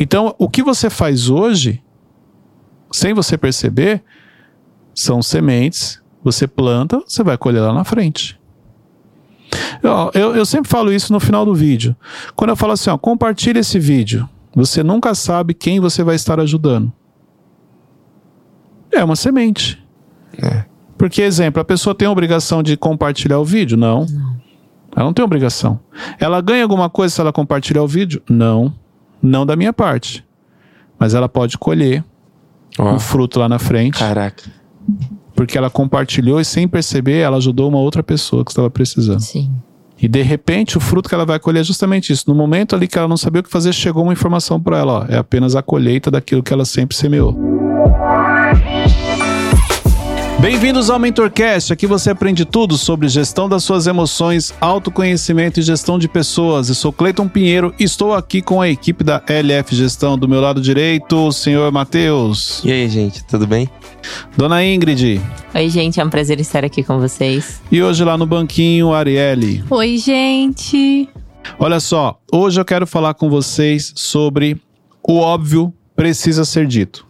Então, o que você faz hoje, sem você perceber, são sementes, você planta, você vai colher lá na frente. Eu, eu, eu, sempre falo isso no final do vídeo. Quando eu falo assim, ó, compartilhe esse vídeo, você nunca sabe quem você vai estar ajudando. É uma semente. É. Porque, exemplo, a pessoa tem a obrigação de compartilhar o vídeo? Não. não. Ela não tem obrigação. Ela ganha alguma coisa se ela compartilhar o vídeo? Não. Não da minha parte. Mas ela pode colher oh. um fruto lá na frente. Caraca. Porque ela compartilhou e sem perceber, ela ajudou uma outra pessoa que estava precisando. Sim. E de repente o fruto que ela vai colher é justamente isso. No momento ali que ela não sabia o que fazer, chegou uma informação para ela: ó, é apenas a colheita daquilo que ela sempre semeou. Bem-vindos ao MentorCast. Aqui você aprende tudo sobre gestão das suas emoções, autoconhecimento e gestão de pessoas. Eu sou Cleiton Pinheiro e estou aqui com a equipe da LF Gestão. Do meu lado direito, o senhor Matheus. E aí, gente, tudo bem? Dona Ingrid. Oi, gente, é um prazer estar aqui com vocês. E hoje lá no banquinho, Arielle. Oi, gente. Olha só, hoje eu quero falar com vocês sobre o óbvio precisa ser dito.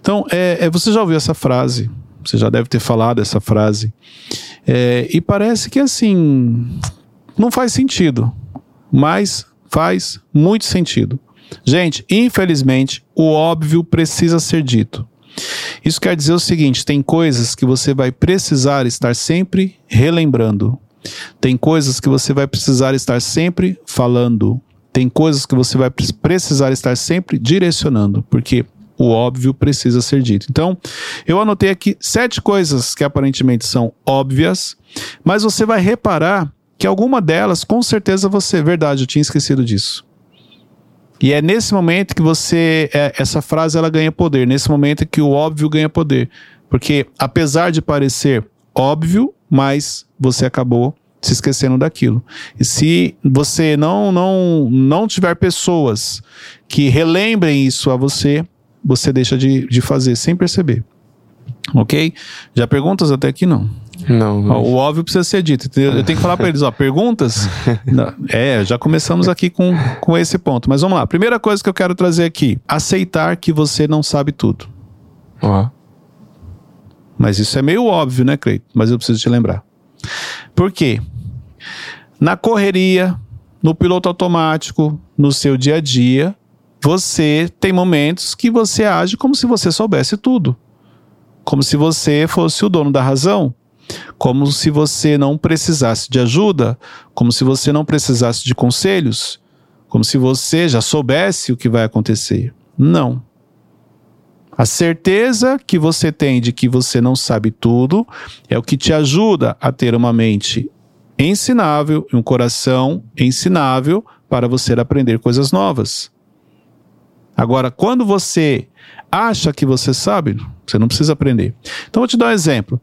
Então, é, é, você já ouviu essa frase, você já deve ter falado essa frase, é, e parece que assim, não faz sentido, mas faz muito sentido. Gente, infelizmente, o óbvio precisa ser dito. Isso quer dizer o seguinte: tem coisas que você vai precisar estar sempre relembrando. Tem coisas que você vai precisar estar sempre falando. Tem coisas que você vai precisar estar sempre direcionando. Porque o óbvio precisa ser dito. Então, eu anotei aqui sete coisas que aparentemente são óbvias, mas você vai reparar que alguma delas, com certeza você, verdade, eu tinha esquecido disso. E é nesse momento que você, é, essa frase ela ganha poder, nesse momento que o óbvio ganha poder. Porque apesar de parecer óbvio, mas você acabou se esquecendo daquilo. E se você não não não tiver pessoas que relembrem isso a você, você deixa de, de fazer sem perceber. Ok? Já perguntas até aqui não. Não. Ó, o óbvio precisa ser dito. Eu tenho que falar para eles, ó, perguntas? é, já começamos aqui com, com esse ponto. Mas vamos lá. Primeira coisa que eu quero trazer aqui: aceitar que você não sabe tudo. Ó. Mas isso é meio óbvio, né, Cleito? Mas eu preciso te lembrar. Por quê? Na correria, no piloto automático, no seu dia a dia, você tem momentos que você age como se você soubesse tudo. Como se você fosse o dono da razão. Como se você não precisasse de ajuda. Como se você não precisasse de conselhos. Como se você já soubesse o que vai acontecer. Não. A certeza que você tem de que você não sabe tudo é o que te ajuda a ter uma mente ensinável e um coração ensinável para você aprender coisas novas. Agora, quando você acha que você sabe, você não precisa aprender. Então, vou te dar um exemplo.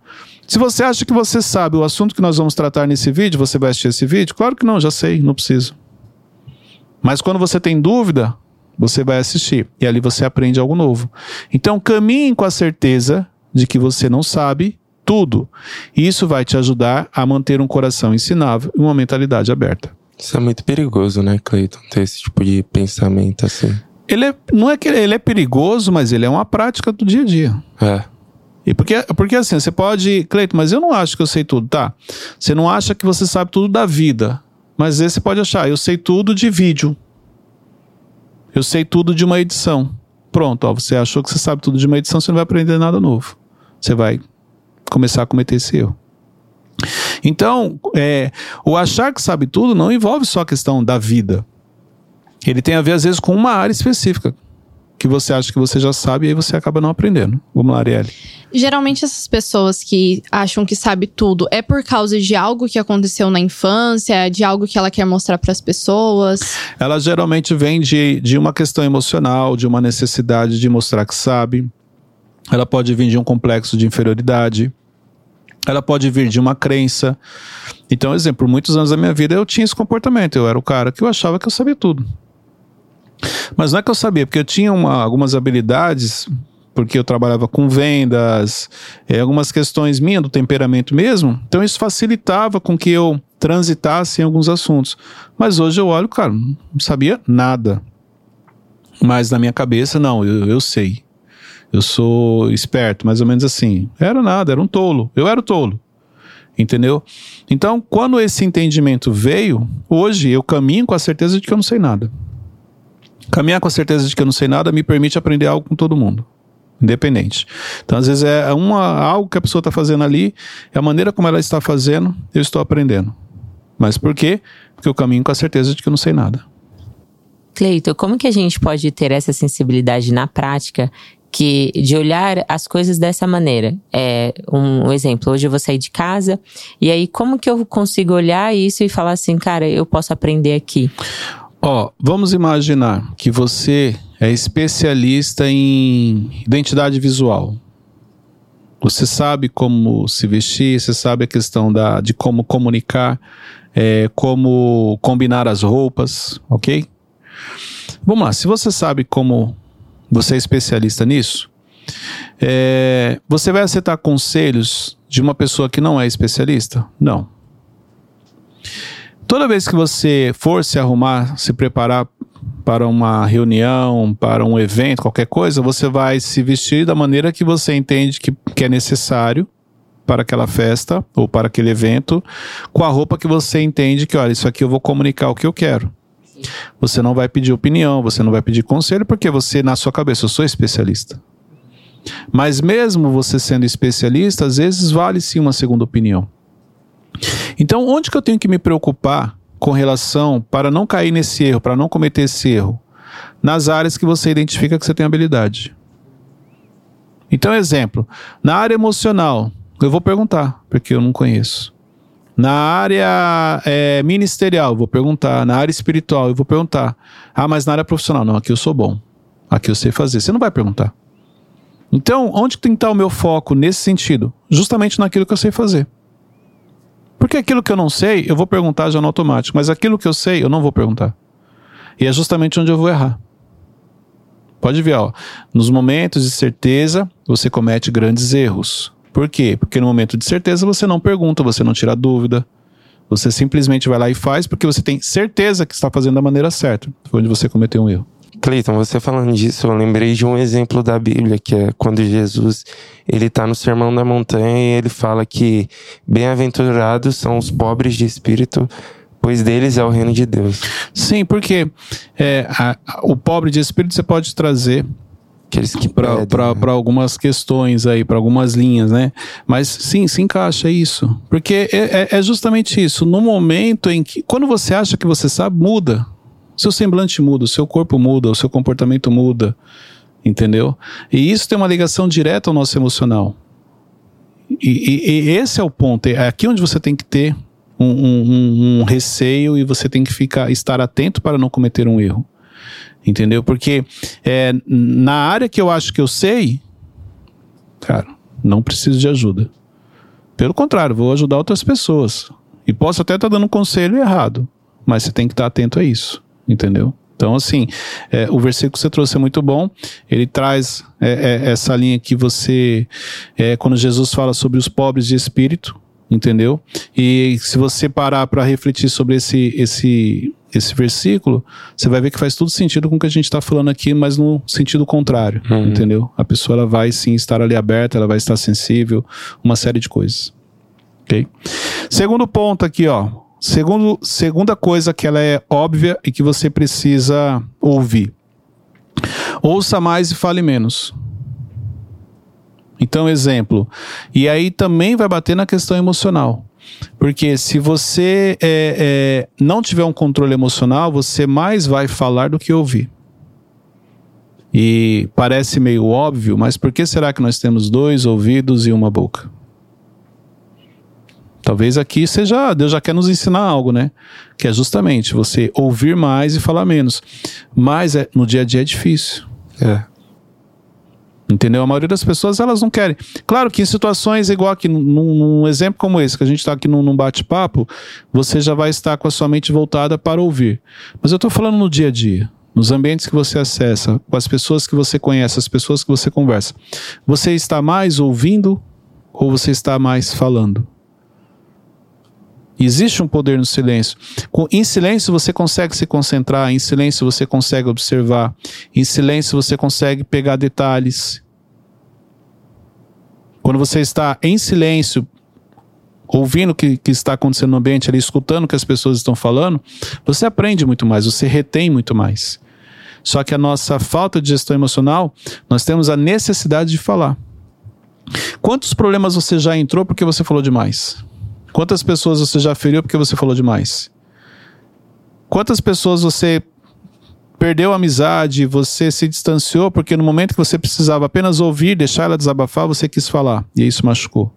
Se você acha que você sabe o assunto que nós vamos tratar nesse vídeo, você vai assistir esse vídeo? Claro que não, já sei, não preciso. Mas quando você tem dúvida, você vai assistir e ali você aprende algo novo. Então, caminhe com a certeza de que você não sabe tudo. E isso vai te ajudar a manter um coração ensinável e uma mentalidade aberta. Isso é muito perigoso, né, Cleiton? Ter esse tipo de pensamento assim. Ele é, não é que ele é perigoso, mas ele é uma prática do dia a dia. É. E porque, porque assim, você pode, Cleito, mas eu não acho que eu sei tudo, tá? Você não acha que você sabe tudo da vida. Mas você pode achar, eu sei tudo de vídeo. Eu sei tudo de uma edição. Pronto, ó, você achou que você sabe tudo de uma edição, você não vai aprender nada novo. Você vai começar a cometer esse erro. Então, é, o achar que sabe tudo não envolve só a questão da vida. Ele tem a ver, às vezes, com uma área específica que você acha que você já sabe e aí você acaba não aprendendo. Vamos lá, Arielle. Geralmente essas pessoas que acham que sabe tudo é por causa de algo que aconteceu na infância, de algo que ela quer mostrar para as pessoas. Ela geralmente vem de, de uma questão emocional, de uma necessidade de mostrar que sabe. Ela pode vir de um complexo de inferioridade. Ela pode vir de uma crença. Então, exemplo, por muitos anos da minha vida eu tinha esse comportamento. Eu era o cara que eu achava que eu sabia tudo. Mas não é que eu sabia, porque eu tinha uma, algumas habilidades, porque eu trabalhava com vendas, é, algumas questões minhas do temperamento mesmo, então isso facilitava com que eu transitasse em alguns assuntos. Mas hoje eu olho, cara, não sabia nada. Mas na minha cabeça, não, eu, eu sei. Eu sou esperto, mais ou menos assim. Era nada, era um tolo. Eu era o tolo. Entendeu? Então, quando esse entendimento veio, hoje eu caminho com a certeza de que eu não sei nada. Caminhar com a certeza de que eu não sei nada me permite aprender algo com todo mundo. Independente. Então, às vezes, é uma, algo que a pessoa está fazendo ali, é a maneira como ela está fazendo, eu estou aprendendo. Mas por quê? Porque eu caminho com a certeza de que eu não sei nada. Cleito, como que a gente pode ter essa sensibilidade na prática que de olhar as coisas dessa maneira? É um, um exemplo, hoje eu vou sair de casa e aí como que eu consigo olhar isso e falar assim, cara, eu posso aprender aqui? Ó, vamos imaginar que você é especialista em identidade visual. Você sabe como se vestir, você sabe a questão da, de como comunicar, é, como combinar as roupas, ok? Vamos lá, se você sabe como você é especialista nisso, é, você vai aceitar conselhos de uma pessoa que não é especialista? Não. Toda vez que você for se arrumar, se preparar para uma reunião, para um evento, qualquer coisa, você vai se vestir da maneira que você entende que, que é necessário para aquela festa ou para aquele evento, com a roupa que você entende que, olha, isso aqui eu vou comunicar o que eu quero. Você não vai pedir opinião, você não vai pedir conselho, porque você, na sua cabeça, eu sou especialista. Mas mesmo você sendo especialista, às vezes vale sim uma segunda opinião. Então, onde que eu tenho que me preocupar com relação para não cair nesse erro, para não cometer esse erro? Nas áreas que você identifica que você tem habilidade. Então, exemplo, na área emocional, eu vou perguntar, porque eu não conheço. Na área é, ministerial, vou perguntar. Na área espiritual, eu vou perguntar. Ah, mas na área profissional, não, aqui eu sou bom. Aqui eu sei fazer. Você não vai perguntar. Então, onde tem que estar o meu foco nesse sentido? Justamente naquilo que eu sei fazer. Porque aquilo que eu não sei, eu vou perguntar já no automático. Mas aquilo que eu sei, eu não vou perguntar. E é justamente onde eu vou errar. Pode ver, ó. Nos momentos de certeza, você comete grandes erros. Por quê? Porque no momento de certeza você não pergunta, você não tira dúvida. Você simplesmente vai lá e faz porque você tem certeza que está fazendo da maneira certa. Foi onde você cometeu um erro. Cleiton, você falando disso, eu lembrei de um exemplo da Bíblia, que é quando Jesus ele está no Sermão da Montanha e ele fala que bem-aventurados são os pobres de espírito, pois deles é o reino de Deus. Sim, porque é, a, a, o pobre de espírito você pode trazer que para né? algumas questões aí, para algumas linhas, né? Mas sim, se encaixa isso. Porque é, é, é justamente isso. No momento em que. Quando você acha que você sabe, muda. Seu semblante muda, o seu corpo muda, o seu comportamento muda. Entendeu? E isso tem uma ligação direta ao nosso emocional. E, e, e esse é o ponto. É aqui onde você tem que ter um, um, um, receio e você tem que ficar, estar atento para não cometer um erro. Entendeu? Porque é, na área que eu acho que eu sei, cara, não preciso de ajuda. Pelo contrário, vou ajudar outras pessoas. E posso até estar tá dando um conselho errado, mas você tem que estar tá atento a isso, entendeu? Então, assim, é, o versículo que você trouxe é muito bom. Ele traz é, é, essa linha que você, é, quando Jesus fala sobre os pobres de espírito, entendeu? E se você parar para refletir sobre esse, esse esse versículo, você vai ver que faz todo sentido com o que a gente está falando aqui, mas no sentido contrário, uhum. entendeu? A pessoa ela vai sim estar ali aberta, ela vai estar sensível, uma série de coisas. Ok? Segundo ponto aqui, ó. Segundo, segunda coisa que ela é óbvia e que você precisa ouvir. Ouça mais e fale menos. Então, exemplo. E aí também vai bater na questão emocional. Porque se você é, é, não tiver um controle emocional, você mais vai falar do que ouvir. E parece meio óbvio, mas por que será que nós temos dois ouvidos e uma boca? Talvez aqui seja, Deus já quer nos ensinar algo, né? Que é justamente você ouvir mais e falar menos. Mas é, no dia a dia é difícil. É. Entendeu? A maioria das pessoas elas não querem. Claro que em situações igual aqui, num, num exemplo como esse, que a gente está aqui num, num bate-papo, você já vai estar com a sua mente voltada para ouvir. Mas eu estou falando no dia a dia, nos ambientes que você acessa, com as pessoas que você conhece, as pessoas que você conversa. Você está mais ouvindo ou você está mais falando? Existe um poder no silêncio. Em silêncio você consegue se concentrar, em silêncio você consegue observar, em silêncio você consegue pegar detalhes. Quando você está em silêncio, ouvindo o que, que está acontecendo no ambiente, ali, escutando o que as pessoas estão falando, você aprende muito mais, você retém muito mais. Só que a nossa falta de gestão emocional, nós temos a necessidade de falar. Quantos problemas você já entrou porque você falou demais? Quantas pessoas você já feriu porque você falou demais? Quantas pessoas você perdeu a amizade, você se distanciou porque no momento que você precisava apenas ouvir, deixar ela desabafar, você quis falar e isso machucou?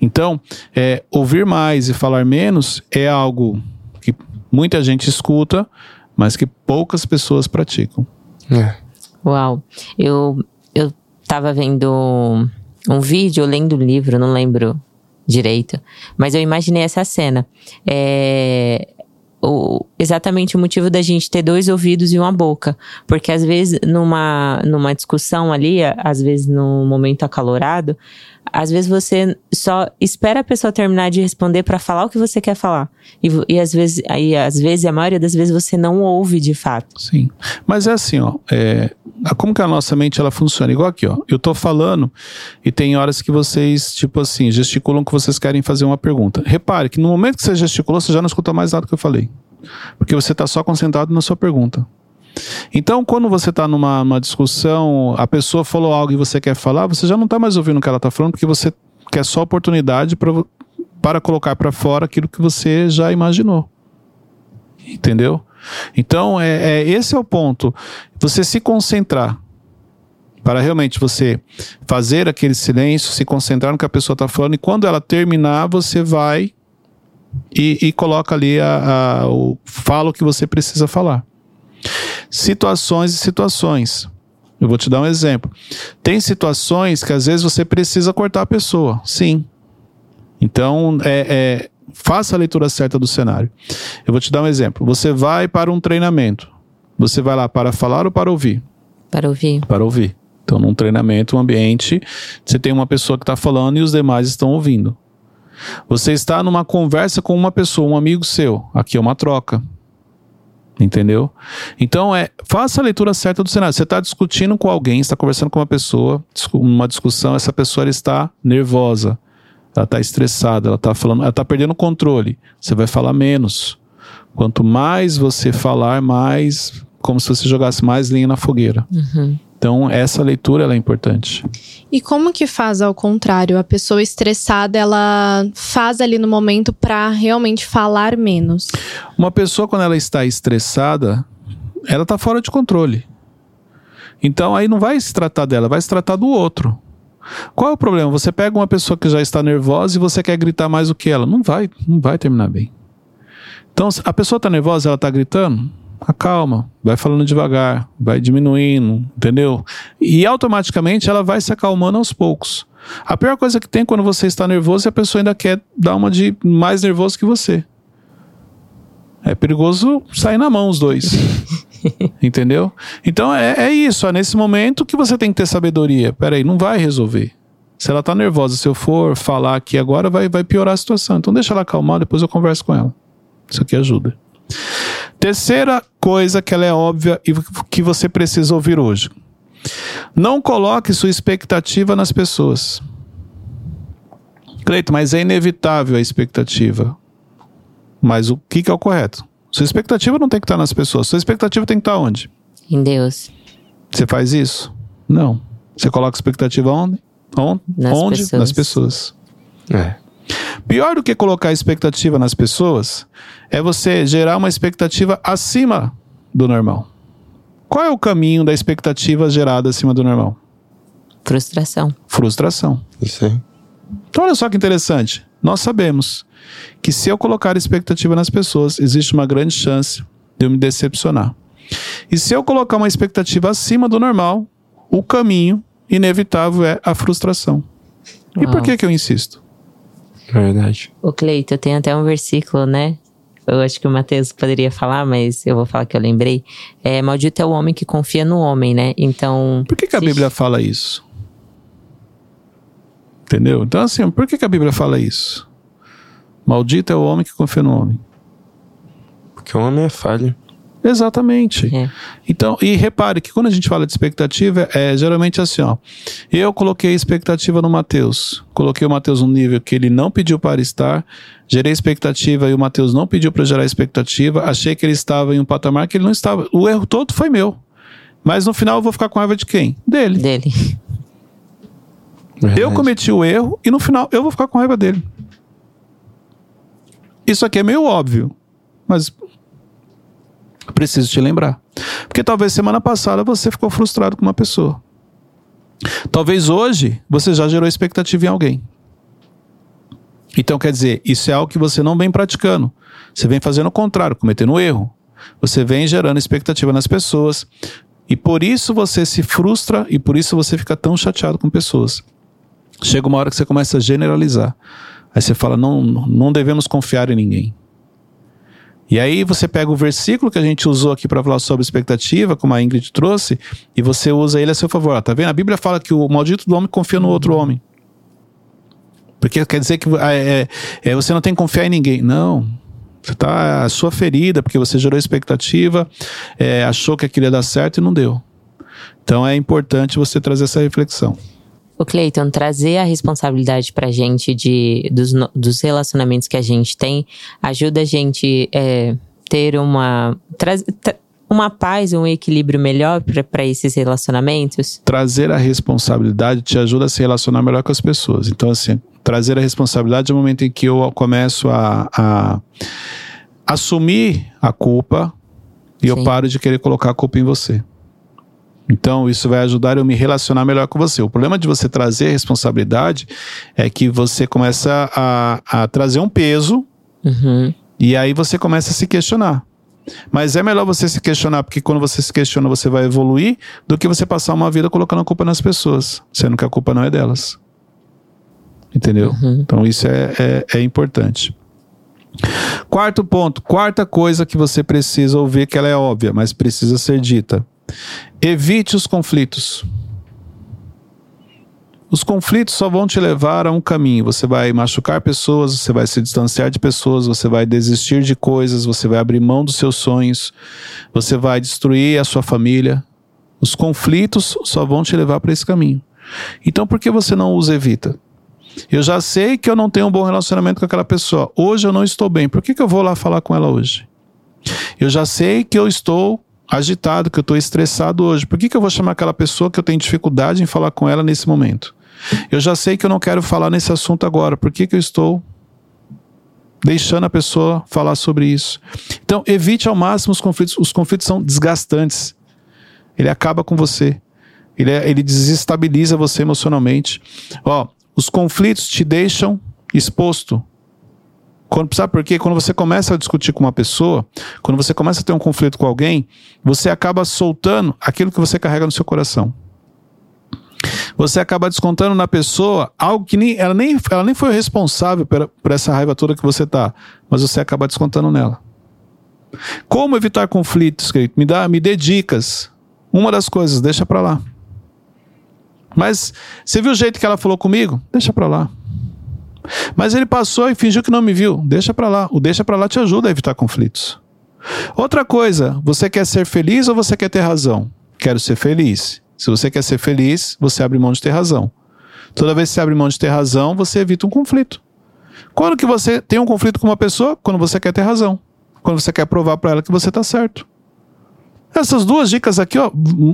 Então, é, ouvir mais e falar menos é algo que muita gente escuta, mas que poucas pessoas praticam. É. Uau. Eu, eu tava vendo um vídeo, lendo um livro, não lembro direito. Mas eu imaginei essa cena. É. O, exatamente o motivo da gente ter dois ouvidos e uma boca. Porque às vezes, numa, numa discussão ali, às vezes num momento acalorado, às vezes você só espera a pessoa terminar de responder para falar o que você quer falar. E, e às vezes, aí, às vezes, a maioria das vezes você não ouve de fato. Sim. Mas é assim, ó. É, como que a nossa mente ela funciona? Igual aqui, ó. Eu tô falando e tem horas que vocês, tipo assim, gesticulam que vocês querem fazer uma pergunta. Repare que no momento que você gesticulou, você já não escuta mais nada que eu falei. Porque você tá só concentrado na sua pergunta. Então, quando você está numa, discussão, a pessoa falou algo e você quer falar, você já não está mais ouvindo o que ela está falando, porque você quer só oportunidade pra, para colocar para fora aquilo que você já imaginou. Entendeu? Então, é, é- esse é o ponto. Você se concentrar para realmente você fazer aquele silêncio, se concentrar no que a pessoa está falando, e quando ela terminar, você vai e, e coloca ali a, a- o fala o que você precisa falar. Situações e situações. Eu vou te dar um exemplo. Tem situações que às vezes você precisa cortar a pessoa. Sim. Então, é, é, faça a leitura certa do cenário. Eu vou te dar um exemplo. Você vai para um treinamento. Você vai lá para falar ou para ouvir? Para ouvir. Para ouvir. Então, num treinamento, um ambiente, você tem uma pessoa que está falando e os demais estão ouvindo. Você está numa conversa com uma pessoa, um amigo seu. Aqui é uma troca. Entendeu? Então, é, faça a leitura certa do cenário. Você está discutindo com alguém, está conversando com uma pessoa, uma discussão, essa pessoa está nervosa, ela está estressada, ela está falando, ela está perdendo o controle. Você vai falar menos. Quanto mais você falar, mais como se você jogasse mais linha na fogueira. Então, essa leitura ela é importante. E como que faz ao contrário? A pessoa estressada, ela faz ali no momento pra realmente falar menos. Uma pessoa, quando ela está estressada, ela está fora de controle. Então, aí não vai se tratar dela, vai se tratar do outro. Qual é o problema? Você pega uma pessoa que já está nervosa e você quer gritar mais do que ela. Não vai, não vai terminar bem. Então, a pessoa está nervosa, ela está gritando, acalma, vai falando devagar, vai diminuindo, entendeu? E automaticamente ela vai se acalmando aos poucos. A pior coisa que tem é quando você está nervoso e a pessoa ainda quer dar uma de mais nervoso que você. É perigoso sair na mão os dois. Entendeu? Então é, é isso. É nesse momento que você tem que ter sabedoria. Peraí, não vai resolver. Se ela tá nervosa, se eu for falar aqui agora, vai, vai piorar a situação. Então deixa ela acalmar, depois eu converso com ela. Isso aqui ajuda. Terceira coisa que ela é óbvia e que você precisa ouvir hoje. Não coloque sua expectativa nas pessoas. Cleito, mas é inevitável a expectativa. Mas o que, que é o correto? Sua expectativa não tem que estar nas pessoas. Sua expectativa tem que estar onde? Em Deus. Você faz isso? Não. Você coloca expectativa onde? On- Nas onde? pessoas. Nas pessoas. É. Pior do que colocar expectativa nas pessoas é você gerar uma expectativa acima do normal. Qual é o caminho da expectativa gerada acima do normal? Frustração. Frustração. Isso aí. Então, olha só que interessante. Nós sabemos que se eu colocar expectativa nas pessoas, existe uma grande chance de eu me decepcionar. E se eu colocar uma expectativa acima do normal, o caminho inevitável é a frustração. E por que que eu insisto? Verdade. O Cleito, tem até um versículo, né? Eu acho que o Mateus poderia falar, mas eu vou falar que eu lembrei. É, maldito é o homem que confia no homem, né? Então. Por que, que a se- Bíblia fala isso? Entendeu? Então, assim, por que, que a Bíblia fala isso? Maldito é o homem que confia no homem. Porque o homem é falho. Exatamente. É. Então, e repare que quando a gente fala de expectativa, é geralmente assim, ó. Eu coloquei expectativa no Mateus. Coloquei o Mateus num nível que ele não pediu para estar. Gerei expectativa e o Mateus não pediu para gerar expectativa. Achei que ele estava em um patamar que ele não estava. O erro todo foi meu. Mas no final eu vou ficar com raiva de quem? Dele. Dele. Eu Verdade. cometi o erro e no final eu vou ficar com raiva dele. Isso aqui é meio óbvio, mas eu preciso te lembrar. Porque talvez semana passada você ficou frustrado com uma pessoa. Talvez hoje você já gerou expectativa em alguém. Então quer dizer, isso é algo que você não vem praticando. Você vem fazendo o contrário, cometendo um erro. Você vem gerando expectativa nas pessoas. E por isso você se frustra e por isso você fica tão chateado com pessoas. Chega uma hora que você começa a generalizar. Aí você fala, não, não devemos confiar em ninguém. E aí você pega o versículo que a gente usou aqui para falar sobre expectativa, como a Ingrid trouxe, e você usa ele a seu favor. Ó, Tá vendo? A Bíblia fala que o maldito do homem confia no outro homem. Porque quer dizer que ah, é, é, você não tem que confiar em ninguém. Não. Você tá a sua ferida, porque você gerou expectativa, é, achou que aquilo ia dar certo e não deu. Então é importante você trazer essa reflexão. O Cleiton, trazer a responsabilidade pra gente de, dos, dos relacionamentos que a gente tem ajuda a gente é, ter uma, tra- uma paz, um equilíbrio melhor para esses relacionamentos? trazer a responsabilidade te ajuda a se relacionar melhor com as pessoas. Então, assim, trazer a responsabilidade é o momento em que eu começo a, a assumir a culpa e eu Sim. paro de querer colocar a culpa em você. Então, isso vai ajudar eu me relacionar melhor com você. O problema de você trazer responsabilidade é que você começa a, a trazer um peso Uhum. e aí você começa a se questionar. Mas é melhor você se questionar, porque quando você se questiona, você vai evoluir, do que você passar uma vida colocando a culpa nas pessoas, sendo que a culpa não é delas. Entendeu? Então isso é, é, é importante. Quarto ponto, quarta coisa que você precisa ouvir, que ela é óbvia, mas precisa ser dita. Evite os conflitos. Os conflitos só vão te levar a um caminho. Você vai machucar pessoas, você vai se distanciar de pessoas, você vai desistir de coisas, você vai abrir mão dos seus sonhos, você vai destruir a sua família. Os conflitos só vão te levar para esse caminho. Então, por que você não os evita? Eu já sei que eu não tenho um bom relacionamento com aquela pessoa. Hoje eu não estou bem. Por que, que eu vou lá falar com ela hoje? Eu já sei que eu estou agitado, que eu estou estressado hoje. Por que, que eu vou chamar aquela pessoa que eu tenho dificuldade em falar com ela nesse momento? Eu já sei que eu não quero falar nesse assunto agora. Por que, que eu estou deixando a pessoa falar sobre isso? Então, evite ao máximo os conflitos. Os conflitos são desgastantes. Ele acaba com você. Ele, é- ele desestabiliza você emocionalmente. Ó, os conflitos te deixam exposto. Quando, sabe por quê? Quando você começa a discutir com uma pessoa, quando você começa a ter um conflito com alguém, você acaba soltando aquilo que você carrega no seu coração. Você acaba descontando na pessoa algo que nem, ela, nem, ela nem foi responsável por, por essa raiva toda que você tá, mas você acaba descontando nela. Como evitar conflitos, querido? Me dá, me dê dicas. Uma das coisas, deixa pra lá. Mas você viu o jeito que ela falou comigo? Deixa pra lá. Mas ele passou e fingiu que não me viu. Deixa pra lá. O deixa pra lá te ajuda a evitar conflitos. Outra coisa, você quer ser feliz ou você quer ter razão? Quero ser feliz. Se você quer ser feliz, você abre mão de ter razão. Toda vez que você abre mão de ter razão, você evita um conflito. Quando que você tem um conflito com uma pessoa? Quando você quer ter razão. Quando você quer provar pra ela que você tá certo. Essas duas dicas aqui, ó,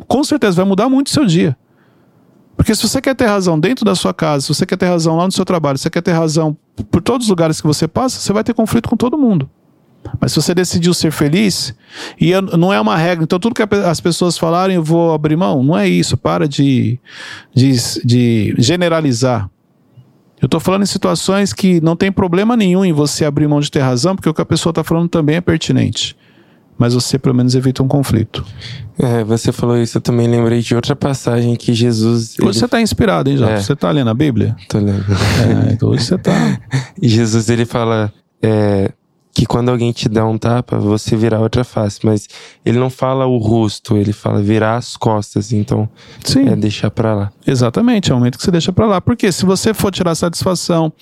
com certeza vai mudar muito o seu dia. Porque se você quer ter razão dentro da sua casa, se você quer ter razão lá no seu trabalho, se você quer ter razão por todos os lugares que você passa, você vai ter conflito com todo mundo. Mas se você decidiu ser feliz, e não é uma regra, então tudo que as pessoas falarem eu vou abrir mão, não é isso. Para de, de, de generalizar. Eu estou falando em situações que não tem problema nenhum em você abrir mão de ter razão, porque o que a pessoa está falando também é pertinente. Mas você pelo menos evita um conflito. É, você falou isso, eu também lembrei de outra passagem que Jesus. Hoje você está inspirado, hein, Jota? É. Você está lendo a Bíblia? Tô lendo. É, então hoje você está. Jesus ele fala: é, que quando alguém te dá um tapa, você virar outra face. Mas ele não fala o rosto, ele fala virar as costas. Então, Sim. é deixar pra lá. Exatamente, é o momento que você deixa pra lá. Porque se você for tirar satisfação,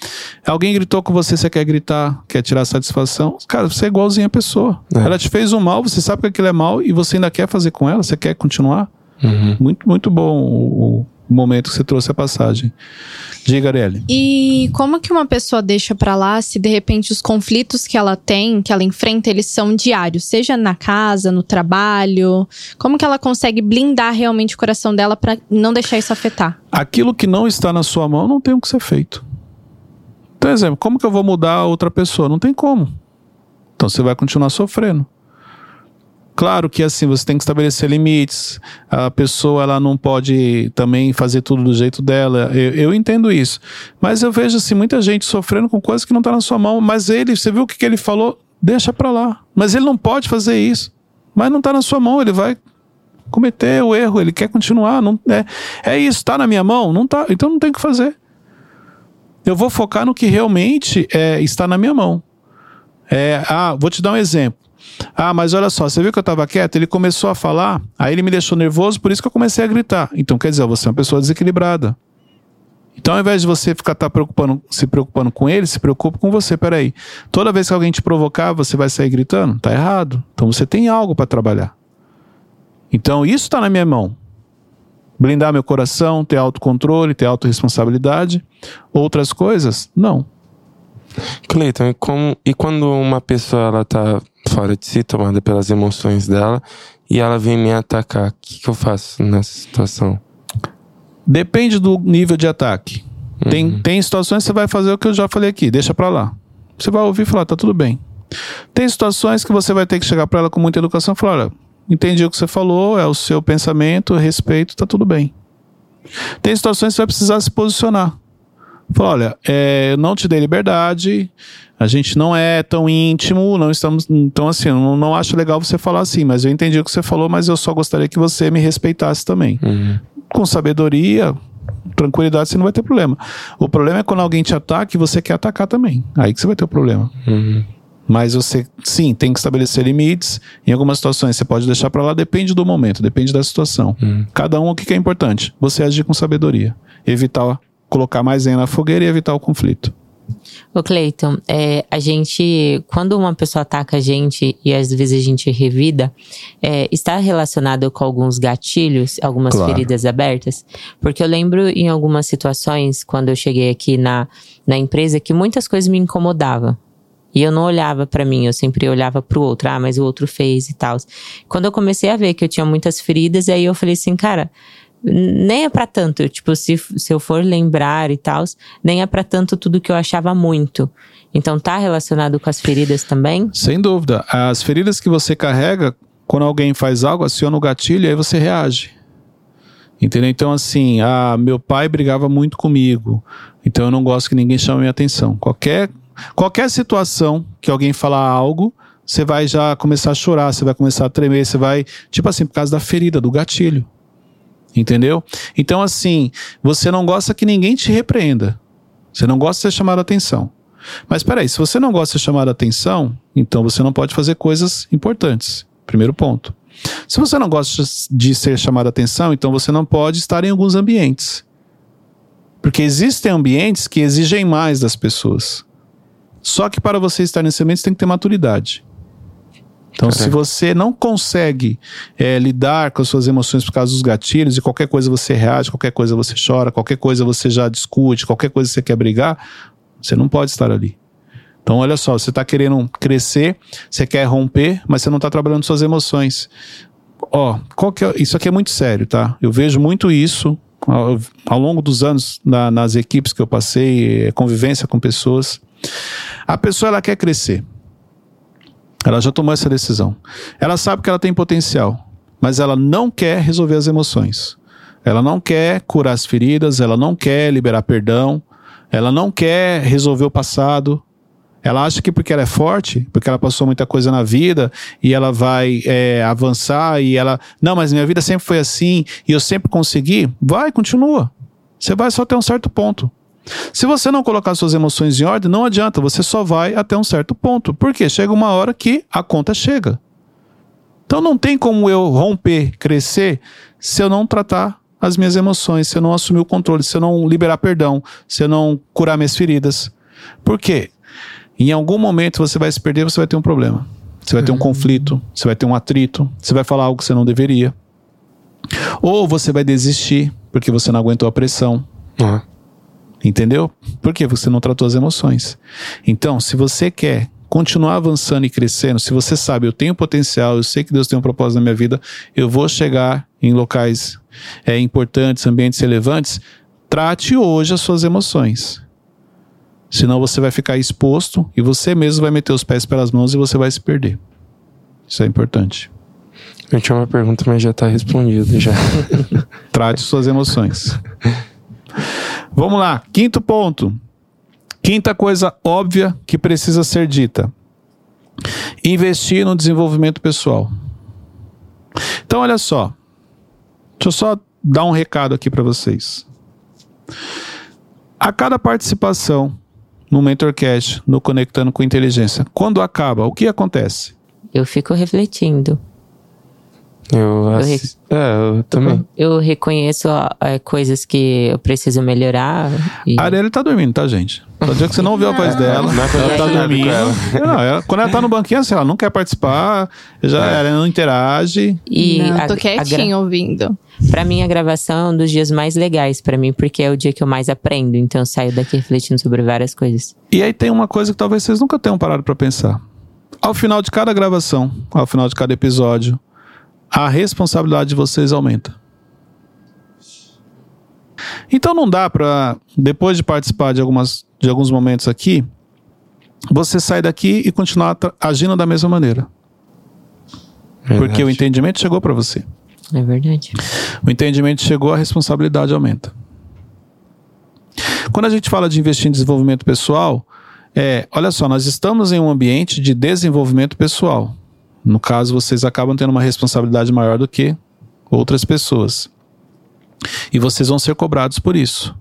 alguém gritou com você, você quer gritar, quer tirar satisfação, cara, você é igualzinho a pessoa. É. Ela te fez um mal, você sabe que aquilo é mal e você ainda quer fazer com ela, você quer continuar. Uhum. Muito, muito bom o, o momento que você trouxe a passagem. Diga, Arielle. E como que uma pessoa deixa pra lá se de repente os conflitos que ela tem, que ela enfrenta, eles são diários, seja na casa, no trabalho? Como que ela consegue blindar realmente o coração dela pra não deixar isso afetar? Aquilo que não está na sua mão não tem o que ser feito. Então, exemplo, como que eu vou mudar a outra pessoa? Não tem como. Então você vai continuar sofrendo. Claro que assim, você tem que estabelecer limites. A pessoa ela não pode também fazer tudo do jeito dela. Eu, eu entendo isso. Mas eu vejo assim, muita gente sofrendo com coisas que não tá na sua mão. Mas ele, você viu o que, que ele falou? Deixa pra lá. Mas ele não pode fazer isso. Mas não tá na sua mão, ele vai cometer o erro, ele quer continuar. Não, é, é isso, tá na minha mão? Não tá. Então não tem o que fazer. Eu vou focar no que realmente é, está na minha mão. É, ah, vou te dar um exemplo. Ah, mas olha só, você viu que eu estava quieto? Ele começou a falar, aí ele me deixou nervoso, por isso que eu comecei a gritar. Então, quer dizer, você é uma pessoa desequilibrada. Então, ao invés de você ficar tá preocupando, se preocupando com ele, se preocupe com você. Peraí, toda vez que alguém te provocar, você vai sair gritando? Tá errado. Então, você tem algo para trabalhar. Então, isso está na minha mão. Blindar meu coração, ter autocontrole, ter autorresponsabilidade. Outras coisas, não. Cleiton, e, como, e quando uma pessoa ela tá fora de si, tomada pelas emoções dela, e ela vem me atacar, o que, que eu faço nessa situação? Depende do nível de ataque. Tem, tem situações que você vai fazer o que eu já falei aqui, deixa pra lá. Você vai ouvir e falar, tá tudo bem. Tem situações que você vai ter que chegar pra ela com muita educação e falar, olha, entendi o que você falou, é o seu pensamento, respeito, tá tudo bem. Tem situações que você vai precisar se posicionar. Falar, olha, é, eu não te dei liberdade, a gente não é tão íntimo, não estamos. Então, assim, eu não, não acho legal você falar assim, mas eu entendi o que você falou, mas eu só gostaria que você me respeitasse também. Uhum. Com sabedoria, tranquilidade, você não vai ter problema. O problema é quando alguém te ataca e você quer atacar também. Aí que você vai ter o problema. Uhum. Mas você, sim, tem que estabelecer limites. Em algumas situações você pode deixar pra lá, depende do momento, depende da situação. Uhum. Cada um, o que que é importante? Você agir com sabedoria. Evitar colocar mais lenha na fogueira e evitar o conflito. Ô Cleiton, é, a gente, quando uma pessoa ataca a gente e às vezes a gente revida, é, está relacionado com alguns gatilhos, algumas Claro. feridas abertas? Porque eu lembro em algumas situações, quando eu cheguei aqui na, na empresa, que muitas coisas me incomodavam. E eu não olhava pra mim, eu sempre olhava pro outro, ah, mas o outro fez e tal. Quando eu comecei a ver que eu tinha muitas feridas, aí eu falei assim, cara, nem é pra tanto, tipo, se, se eu for lembrar e tal, nem é pra tanto tudo que eu achava muito. Então tá relacionado com as feridas também? Sem dúvida. As feridas que você carrega, quando alguém faz algo, aciona o gatilho e aí você reage. Entendeu? Então, assim, ah, meu pai brigava muito comigo, então eu não gosto que ninguém chame minha atenção. Qualquer, qualquer situação que alguém falar algo, você vai já começar a chorar, você vai começar a tremer, você vai, tipo assim, por causa da ferida, do gatilho. Entendeu? Então, assim, você não gosta que ninguém te repreenda. Você não gosta de ser chamado a atenção. Mas peraí, se você não gosta de ser chamado a atenção, então você não pode fazer coisas importantes. Primeiro ponto. Se você não gosta de ser chamado a atenção, então você não pode estar em alguns ambientes. Porque existem ambientes que exigem mais das pessoas. Só que para você estar nesse ambiente, você tem que ter maturidade. Então, se Correto. você não consegue é, lidar com as suas emoções por causa dos gatilhos, e qualquer coisa você reage, qualquer coisa você chora, qualquer coisa você já discute, qualquer coisa você quer brigar, você não pode estar ali. Então, olha só, você está querendo crescer, você quer romper, mas você não está trabalhando suas emoções. Ó, qual que é- isso aqui é muito sério, tá? Eu vejo muito isso ao, ao longo dos anos na- nas equipes que eu passei, eh, convivência com pessoas. A pessoa ela quer crescer. Ela já tomou essa decisão. Ela sabe que ela tem potencial, mas ela não quer resolver as emoções. Ela não quer curar as feridas, ela não quer liberar perdão, ela não quer resolver o passado. Ela acha que porque ela é forte, porque ela passou muita coisa na vida e ela vai é, avançar e ela. Não, mas minha vida sempre foi assim e eu sempre consegui. Vai, continua. Você vai só até um certo ponto. Se você não colocar suas emoções em ordem, não adianta, você só vai até um certo ponto. Porque chega uma hora que a conta chega. Então não tem como eu romper, crescer, se eu não tratar as minhas emoções, se eu não assumir o controle, se eu não liberar perdão, se eu não curar minhas feridas. Por quê? Em algum momento você vai se perder, você vai ter um problema. Você vai ter um conflito, você vai ter um atrito, você vai falar algo que você não deveria. Ou você vai desistir porque você não aguentou a pressão. Ah, Entendeu? Porque você não tratou as emoções. Então, se você quer continuar avançando e crescendo, se você sabe, eu tenho potencial, eu sei que Deus tem um propósito na minha vida, eu vou chegar em locais é, importantes, ambientes relevantes, trate hoje as suas emoções. Senão você vai ficar exposto e você mesmo vai meter os pés pelas mãos e você vai se perder. Isso é importante. eu tinha uma pergunta, mas já tá respondido já. Trate suas emoções. Vamos lá, quinto ponto. Quinta coisa óbvia que precisa ser dita: investir no desenvolvimento pessoal. Então, olha só. Deixa eu só dar um recado aqui para vocês. A cada participação no MentorCast, no Conectando com Inteligência, quando acaba, o que acontece? Eu fico refletindo. Eu, re- assi- É, eu também. Eu reconheço é, coisas que eu preciso melhorar. E... A Arielle tá dormindo, tá, gente? Só dia que você não ouviu a voz dela. Não é ela tá nada com dormindo. ela. Não, ela- quando ela tá no banquinho, assim, ela não quer participar, já, É. ela não interage. E não, a- tô a quietinho ouvindo. Pra mim, a gravação é um dos dias mais legais pra mim, porque é o dia que eu mais aprendo. Então, eu saio daqui refletindo sobre várias coisas. E aí tem uma coisa que talvez vocês nunca tenham parado pra pensar. Ao final de cada gravação, ao final de cada episódio, a responsabilidade de vocês aumenta. Então não dá pra, depois de participar de, algumas, de alguns momentos aqui, você sair daqui e continuar agindo da mesma maneira. Porque o Verdade. entendimento chegou pra você. É verdade. O entendimento chegou, a responsabilidade aumenta. Quando a gente fala de investir em desenvolvimento pessoal, é, olha só, nós estamos em um ambiente de desenvolvimento pessoal. No caso, vocês acabam tendo uma responsabilidade maior do que outras pessoas. E vocês vão ser cobrados por isso.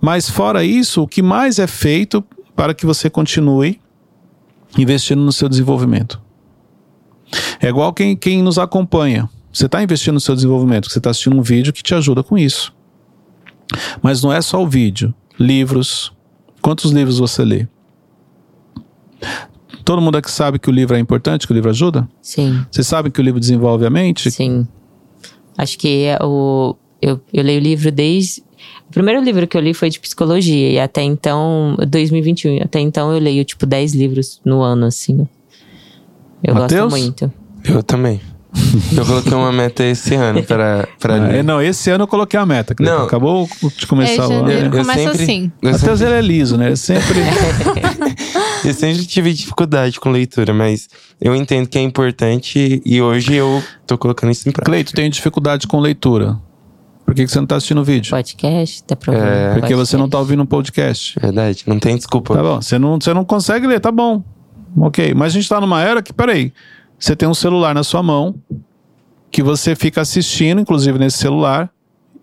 Mas fora isso, o que mais é feito para que você continue investindo no seu desenvolvimento? É igual quem, quem nos acompanha. Você está investindo no seu desenvolvimento, você está assistindo um vídeo que te ajuda com isso. Mas não é só o vídeo. Livros. Quantos livros você lê? Todo mundo aqui sabe que o livro é importante, que o livro ajuda? Sim, Vocês sabem que o livro desenvolve a mente? sim. Acho que é o, eu, eu leio o livro desde. O primeiro livro que eu li foi de psicologia, e até então, 2021, até então eu leio tipo 10 livros no ano, assim. Eu Mateus? gosto muito. Eu também. Eu coloquei uma meta esse ano pra, pra Ah, ler. é, não, esse ano eu coloquei a meta. Cleiton. Não. Acabou de É, começar o ano. né? Eu começa sempre- assim. Eu Matheus, sempre, ele é liso, né? Ele sempre... eu sempre tive dificuldade com leitura, mas eu entendo que é importante e hoje eu tô colocando isso em prática. Cleito, tem dificuldade com leitura. Por que, que você não está assistindo o vídeo? Podcast, tá provando. É, Porque você não está podcast. ouvindo um podcast. Verdade, não tem desculpa. Tá bom, você não, você não consegue ler, tá bom. Ok, mas a gente tá numa era que, peraí, você tem um celular na sua mão, que você fica assistindo, inclusive nesse celular,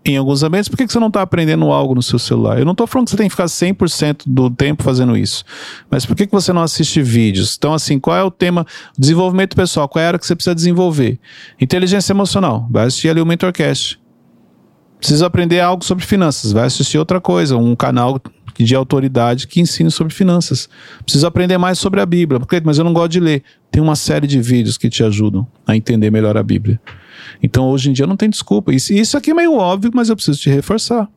em alguns ambientes, por que, que você não está aprendendo algo no seu celular? Eu não estou falando que você tem que ficar 100% do tempo fazendo isso, mas por que, que você não assiste vídeos? Então, assim, qual é o tema? Desenvolvimento pessoal, qual é a área que você precisa desenvolver? Inteligência emocional, vai assistir ali o Mentorcast. Precisa aprender algo sobre finanças, vai assistir outra coisa, um canal de autoridade que ensine sobre finanças. Preciso aprender mais sobre a Bíblia, mas eu não gosto de ler. Tem uma série de vídeos que te ajudam a entender melhor a Bíblia. Então, hoje em dia não tem desculpa. Isso, isso aqui é meio óbvio, mas eu preciso te reforçar.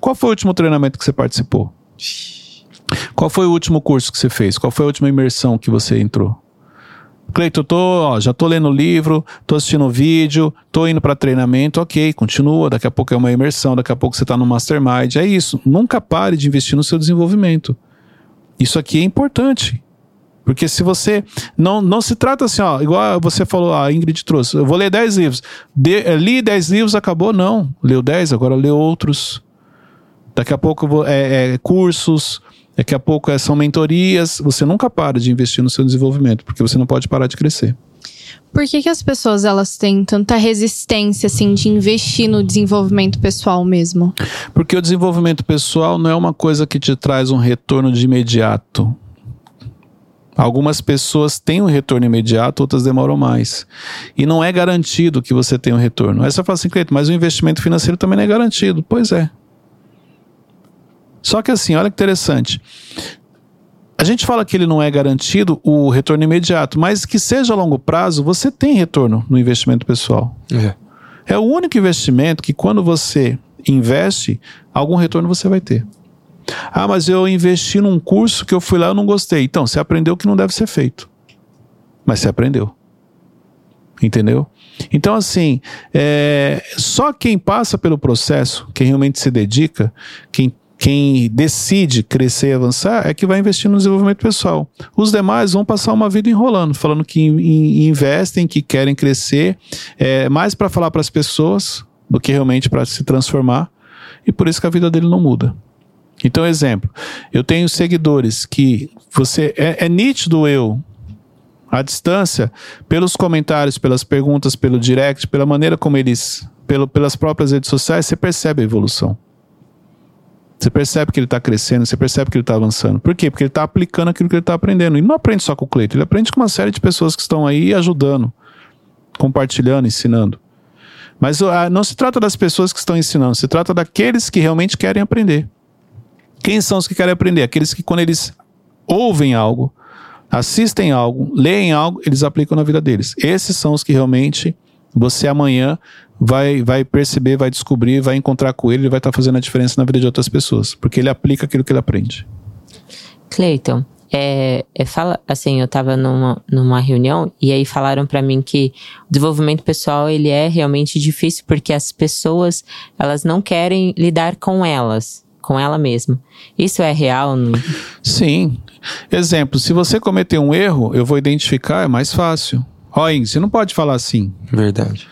Qual foi o último treinamento que você participou? Qual foi o último curso que você fez? Qual foi a última imersão que você entrou? Cleiton, eu tô, ó, já tô lendo livro, tô assistindo vídeo, tô indo para treinamento, ok, continua, daqui a pouco é uma imersão, daqui a pouco você tá no mastermind, é isso. Nunca pare de investir no seu desenvolvimento. Isso aqui é importante. Porque se você. Não, não se trata assim, ó, igual você falou, a Ingrid trouxe. Eu vou ler 10 livros. De, eh, li 10 livros, acabou? Não. Leu 10, agora lê outros. Daqui a pouco vou- é, é cursos, daqui a pouco é, são mentorias. Você nunca para de investir no seu desenvolvimento, porque você não pode parar de crescer. Por que, que as pessoas elas têm tanta resistência assim de investir no desenvolvimento pessoal mesmo? Porque o desenvolvimento pessoal não é uma coisa que te traz um retorno de imediato. Algumas pessoas têm um retorno imediato, outras demoram mais. E não é garantido que você tenha um retorno. Essa fala assim, Cleiton, mas o investimento financeiro também não é garantido. Pois é. Só que assim, olha que interessante. A gente fala que ele não é garantido o retorno imediato, mas que seja a longo prazo, você tem retorno no investimento pessoal. É. É o único investimento que quando você investe, algum retorno você vai ter. Ah, mas eu investi num curso que eu fui lá e não gostei. Então, você aprendeu que não deve ser feito. Mas você aprendeu. Entendeu? Então, assim, é, só quem passa pelo processo, quem realmente se dedica, quem, quem decide crescer e avançar, é que vai investir no desenvolvimento pessoal. Os demais vão passar uma vida enrolando, falando que in, in, investem, que querem crescer, é, mais para falar para as pessoas do que realmente para se transformar. E por isso que a vida dele não muda. Então, exemplo, eu tenho seguidores que você é, é nítido eu à distância, pelos comentários, pelas perguntas, pelo direct, pela maneira como eles, pelo, pelas próprias redes sociais, você percebe a evolução. Você percebe que ele está crescendo, você percebe que ele está avançando. Por quê? Porque ele está aplicando aquilo que ele está aprendendo. E não aprende só com o Cleito, ele aprende com uma série de pessoas que estão aí ajudando, compartilhando, ensinando. Mas uh, não se trata das pessoas que estão ensinando, se trata daqueles que realmente querem aprender. Quem são os que querem aprender? Aqueles que, quando eles ouvem algo, assistem algo, leem algo, eles aplicam na vida deles. Esses são os que realmente você amanhã vai, vai perceber, vai descobrir, vai encontrar com ele, ele vai estar tá fazendo a diferença na vida de outras pessoas, porque ele aplica aquilo que ele aprende. Cleiton, é, é, fala assim, eu estava numa, numa reunião e aí falaram para mim que o desenvolvimento pessoal ele é realmente difícil porque as pessoas elas não querem lidar com elas com ela mesma. Isso é real? Sim. Exemplo, se você cometer um erro, eu vou identificar, é mais fácil. Ó, você não pode falar assim. Verdade.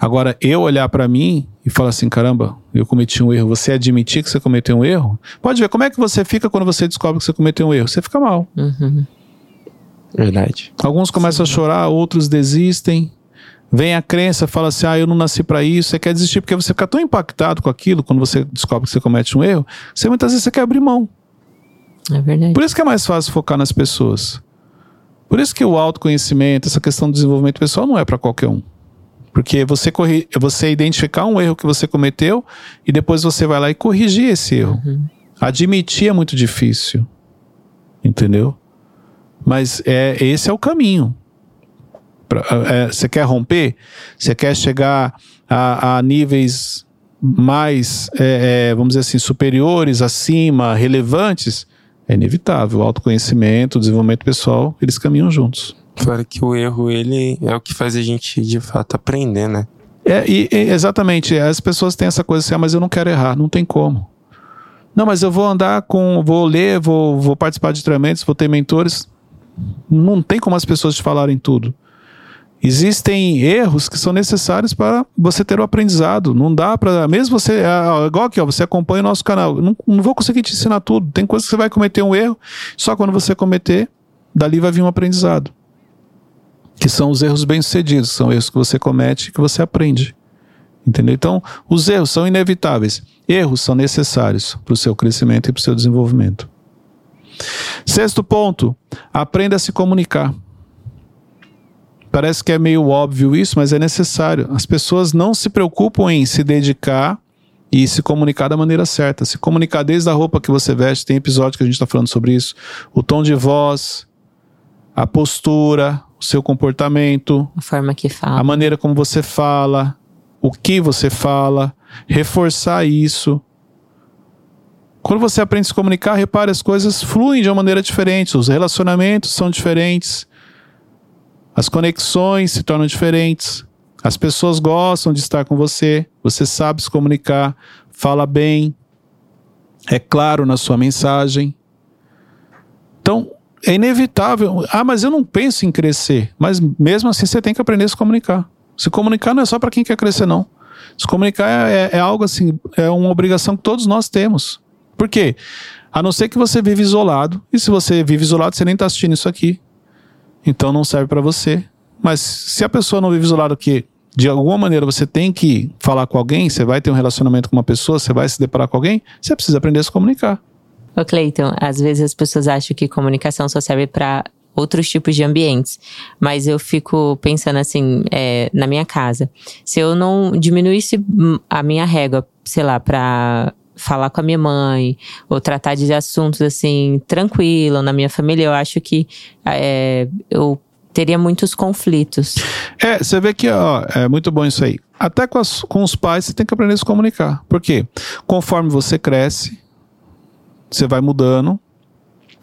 Agora, eu olhar para mim e falar assim, caramba, eu cometi um erro. Você admitir que você cometeu um erro? Pode ver, como é que você fica quando você descobre que você cometeu um erro? Você fica mal. Uhum. Verdade. Alguns começam Sim. a chorar, outros desistem. Vem a crença, fala assim: ah, eu não nasci para isso. Você quer desistir porque você fica tão impactado com aquilo quando você descobre que você comete um erro. Você muitas vezes você quer abrir mão. É verdade. Por isso que é mais fácil focar nas pessoas. Por isso que o autoconhecimento, essa questão do desenvolvimento pessoal não é para qualquer um. Porque você, corri você identificar um erro que você cometeu e depois você vai lá e corrigir esse erro. Uhum. Admitir é muito difícil. Entendeu? Mas é, esse é o caminho. É, você quer romper? Você quer chegar a, a níveis mais, é, é, vamos dizer assim, superiores, acima, relevantes? É inevitável. O autoconhecimento, o desenvolvimento pessoal, eles caminham juntos. Claro que o erro, ele é o que faz a gente, de fato, aprender, né? É, e, e, exatamente. As pessoas têm essa coisa assim, ah, mas eu não quero errar. Não tem como. Não, mas eu vou andar com, vou ler, vou, vou participar de treinamentos, vou ter mentores. Não tem como as pessoas te falarem tudo. Existem erros que são necessários para você ter o aprendizado. Não dá para. Mesmo você. É, igual aqui, ó, você acompanha o nosso canal. Não, não vou conseguir te ensinar tudo. Tem coisas que você vai cometer um erro. Só quando você cometer, dali vai vir um aprendizado. Que são os erros bem-sucedidos. São erros que você comete e que você aprende. Entendeu? Então, os erros são inevitáveis. Erros são necessários para o seu crescimento e para o seu desenvolvimento. Sexto ponto: aprenda a se comunicar. Parece que é meio óbvio isso, mas é necessário. As pessoas não se preocupam em se dedicar e se comunicar da maneira certa. Se comunicar desde a roupa que você veste, tem episódio que a gente está falando sobre isso. O tom de voz, a postura, o seu comportamento, a forma que fala, a maneira como você fala, o que você fala, reforçar isso. Quando você aprende a se comunicar, repare as coisas fluem de uma maneira diferente, os relacionamentos são diferentes. As conexões se tornam diferentes. As pessoas gostam de estar com você. Você sabe se comunicar, fala bem, é claro na sua mensagem. Então, é inevitável. Ah, mas eu não penso em crescer. Mas mesmo assim, você tem que aprender a se comunicar. Se comunicar não é só para quem quer crescer, não. Se comunicar é, é, é, algo assim, é uma obrigação que todos nós temos. Por quê? A não ser que você vive isolado. E se você vive isolado, você nem está assistindo isso aqui. Então não serve para você. Mas se a pessoa não vive isolado que de alguma maneira você tem que falar com alguém, você vai ter um relacionamento com uma pessoa, você vai se deparar com alguém, você precisa aprender a se comunicar. Ô Cleiton, às vezes as pessoas acham que comunicação só serve para outros tipos de ambientes. Mas eu fico pensando assim, é, na minha casa. Se eu não diminuísse a minha régua, sei lá, para falar com a minha mãe, ou tratar de assuntos assim, tranquilo na minha família, eu acho que é, eu teria muitos conflitos. É, você vê que ó, é muito bom isso aí. Até com, as- com os pais você tem que aprender a se comunicar. Por quê? Conforme você cresce, você vai mudando,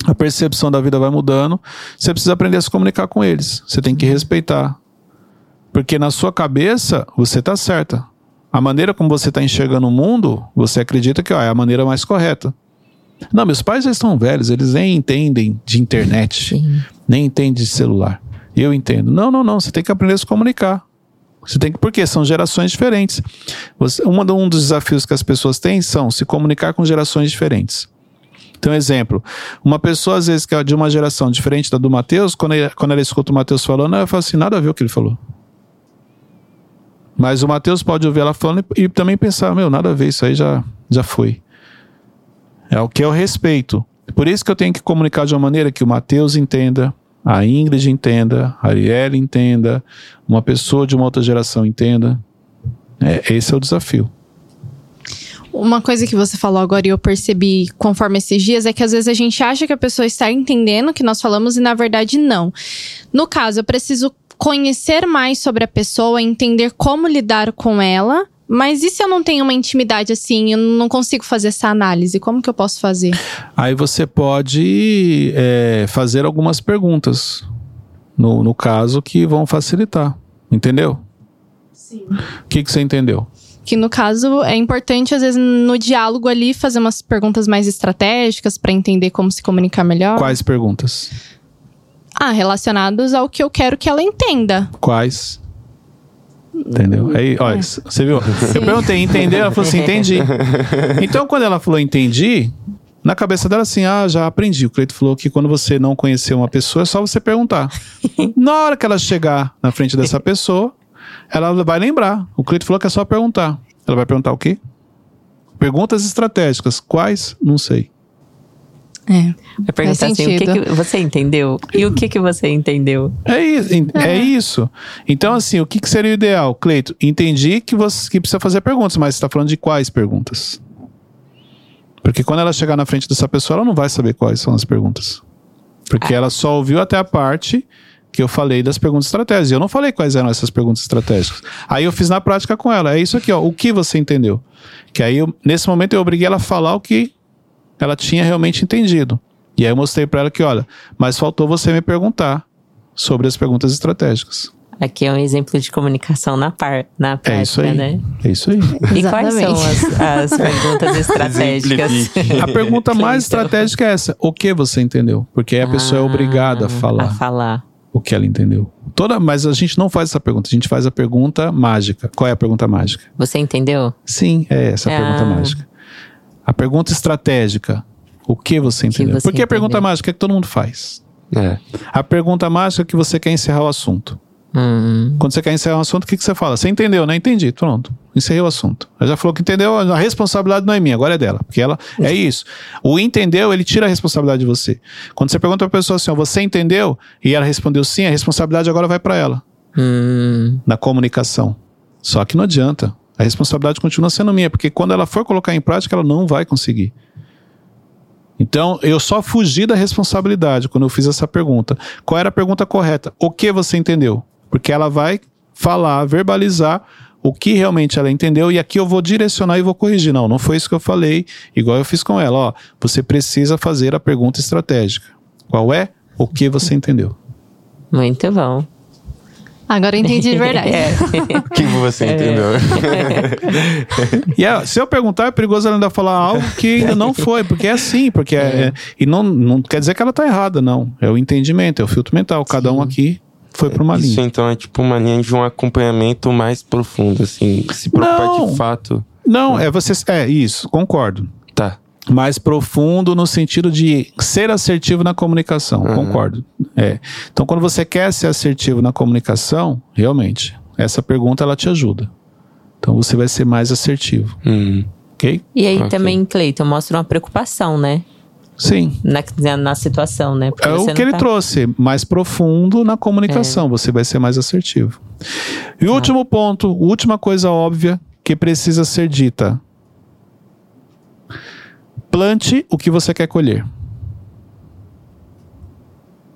a percepção da vida vai mudando, você precisa aprender a se comunicar com eles. Você tem que respeitar. Porque na sua cabeça, você tá certa. A maneira como você está enxergando o mundo, você acredita que ó, é a maneira mais correta. Não, meus pais já estão velhos, eles nem entendem de internet, Sim. nem entendem de celular. Eu entendo. Não, não, não. Você tem que aprender a se comunicar. Você tem que, porque são gerações diferentes. Você, uma, um dos desafios que as pessoas têm são se comunicar com gerações diferentes. Então, exemplo, uma pessoa, às vezes, que é de uma geração diferente da do Matheus, quando, quando ela escuta o Matheus falando, ela fala assim: nada a ver o que ele falou. Mas o Matheus pode ouvir ela falando e, e também pensar: meu, nada a ver, isso aí já, já foi. É o que é o respeito. Por isso que eu tenho que comunicar de uma maneira que o Matheus entenda, a Ingrid entenda, a Arielle entenda, uma pessoa de uma outra geração entenda. É, esse é o desafio. Uma coisa que você falou agora e eu percebi conforme esses dias é que às vezes a gente acha que a pessoa está entendendo o que nós falamos e na verdade não. No caso, eu preciso conhecer mais sobre a pessoa, entender como lidar com ela. Mas e se eu não tenho uma intimidade assim, eu não consigo fazer essa análise? Como que eu posso fazer? Aí você pode é, fazer algumas perguntas, no, no caso, que vão facilitar. Entendeu? Sim. O que, que você entendeu? Que no caso é importante, às vezes, no diálogo ali, fazer umas perguntas mais estratégicas para entender como se comunicar melhor. Quais perguntas? Ah, relacionados ao que eu quero que ela entenda. Quais? Entendeu? Aí, olha, c- você viu? Sim. Eu perguntei, entendeu? Ela falou assim, entendi. Então, quando ela falou entendi, na cabeça dela assim, ah, já aprendi. O Cleito falou que quando você não conhecer uma pessoa, é só você perguntar. na hora que ela chegar na frente dessa pessoa, ela vai lembrar. O Cleito falou que é só perguntar. Ela vai perguntar o quê? Perguntas estratégicas. Quais? Não sei. É. Vai perguntar assim, o que, que você entendeu? E o que, que você entendeu? É isso. É isso. Então, assim, o que, que seria o ideal? Cleito, entendi que você que precisa fazer perguntas, mas você está falando de quais perguntas? Porque quando ela chegar na frente dessa pessoa, ela não vai saber quais são as perguntas. Porque ela só ouviu até a parte que eu falei das perguntas estratégicas. E eu não falei quais eram essas perguntas estratégicas. Aí eu fiz na prática com ela. É isso aqui, ó. O que você entendeu? Que aí, eu- nesse momento, eu obriguei ela a falar o que ela tinha realmente entendido. E aí eu mostrei para ela que, olha, mas faltou você me perguntar sobre as perguntas estratégicas. Aqui é um exemplo de comunicação na, par, na prática, É isso aí. né? É isso aí. E quais são as, as perguntas estratégicas? A pergunta mais Cleiton. estratégica é essa: o que você entendeu? Porque aí a pessoa é obrigada a A falar falar. O que ela entendeu. Toda, mas a gente não faz essa pergunta, a gente faz a pergunta mágica. Qual é a pergunta mágica? Você entendeu? Sim, é essa a Ah. pergunta mágica. A pergunta estratégica: o que você entendeu? você Porque a pergunta entendeu? mágica é que todo mundo faz. É. A pergunta mágica é que você quer encerrar o assunto. Hum, Quando você quer encerrar um assunto, o que, que você fala? Você entendeu, né? Entendi, pronto. Encerrei o assunto. Ela já falou que entendeu, a responsabilidade não é minha, agora é dela. Porque ela é isso. O entendeu, ele tira a responsabilidade de você. Quando você pergunta pra pessoa assim, ó, você entendeu? E ela respondeu sim, a responsabilidade agora vai pra ela, hum, na comunicação. Só que não adianta. A responsabilidade continua sendo minha, porque quando ela for colocar em prática, ela não vai conseguir. Então, eu só fugi da responsabilidade quando eu fiz essa pergunta. Qual era a pergunta correta? O que você entendeu? Porque ela vai falar, verbalizar o que realmente ela entendeu e aqui eu vou direcionar e vou corrigir. Não, não foi isso que eu falei, igual eu fiz com ela. Ó, você precisa fazer a pergunta estratégica. Qual é? O que você entendeu? muito bom. Agora eu entendi de verdade. É. O que você entendeu? E é, se eu perguntar, é perigoso ela ainda falar algo que ainda não foi, porque é assim, porque é, é- e não, não quer dizer que ela tá errada, não. É o entendimento, é o filtro mental. Cada um aqui foi para uma Isso linha. então é tipo uma linha de um acompanhamento mais profundo, assim. Se preocupar Não. de fato. Não, é você. É isso, concordo. Tá. mais profundo no sentido de ser assertivo na comunicação, Uhum. concordo. É. Então, quando você quer ser assertivo na comunicação, realmente, essa pergunta ela te ajuda. Então, você vai ser mais assertivo, Hum. ok? E aí Ok. também, Cleiton, mostra uma preocupação, né? Sim. Na, na, situação, né? Porque É você o que ele tá- trouxe, mais profundo na comunicação, você vai ser mais assertivo. E o último ponto, última coisa óbvia que precisa ser dita. Plante o que você quer colher.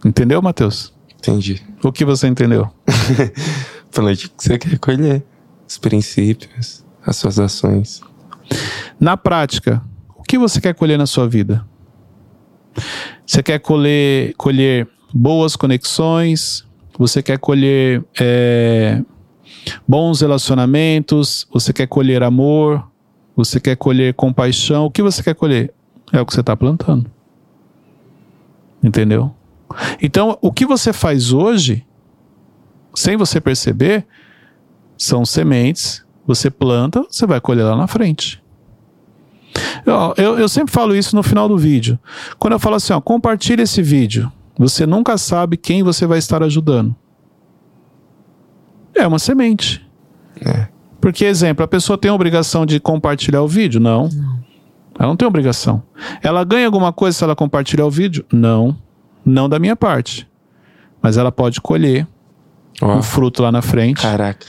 Entendeu, Matheus? Entendi. O que você entendeu? Plante o que você quer colher. Os princípios, as suas ações. Na prática, o que você quer colher na sua vida? Você quer colher, colher boas conexões? Você quer colher é, bons relacionamentos? Você quer colher amor? Você quer colher compaixão? O que você quer colher? É o que você está plantando. Entendeu? Então, o que você faz hoje, sem você perceber, são sementes. Você planta, você vai colher lá na frente. Eu, eu sempre falo isso no final do vídeo. Quando eu falo assim, ó, compartilhe esse vídeo. Você nunca sabe quem você vai estar ajudando. É uma semente. É. Porque, exemplo, a pessoa tem a obrigação de compartilhar o vídeo? Não. Ela não tem obrigação. Ela ganha alguma coisa se ela compartilhar o vídeo? Não. Não da minha parte. Mas ela pode colher Ó, um fruto lá na frente. caraca.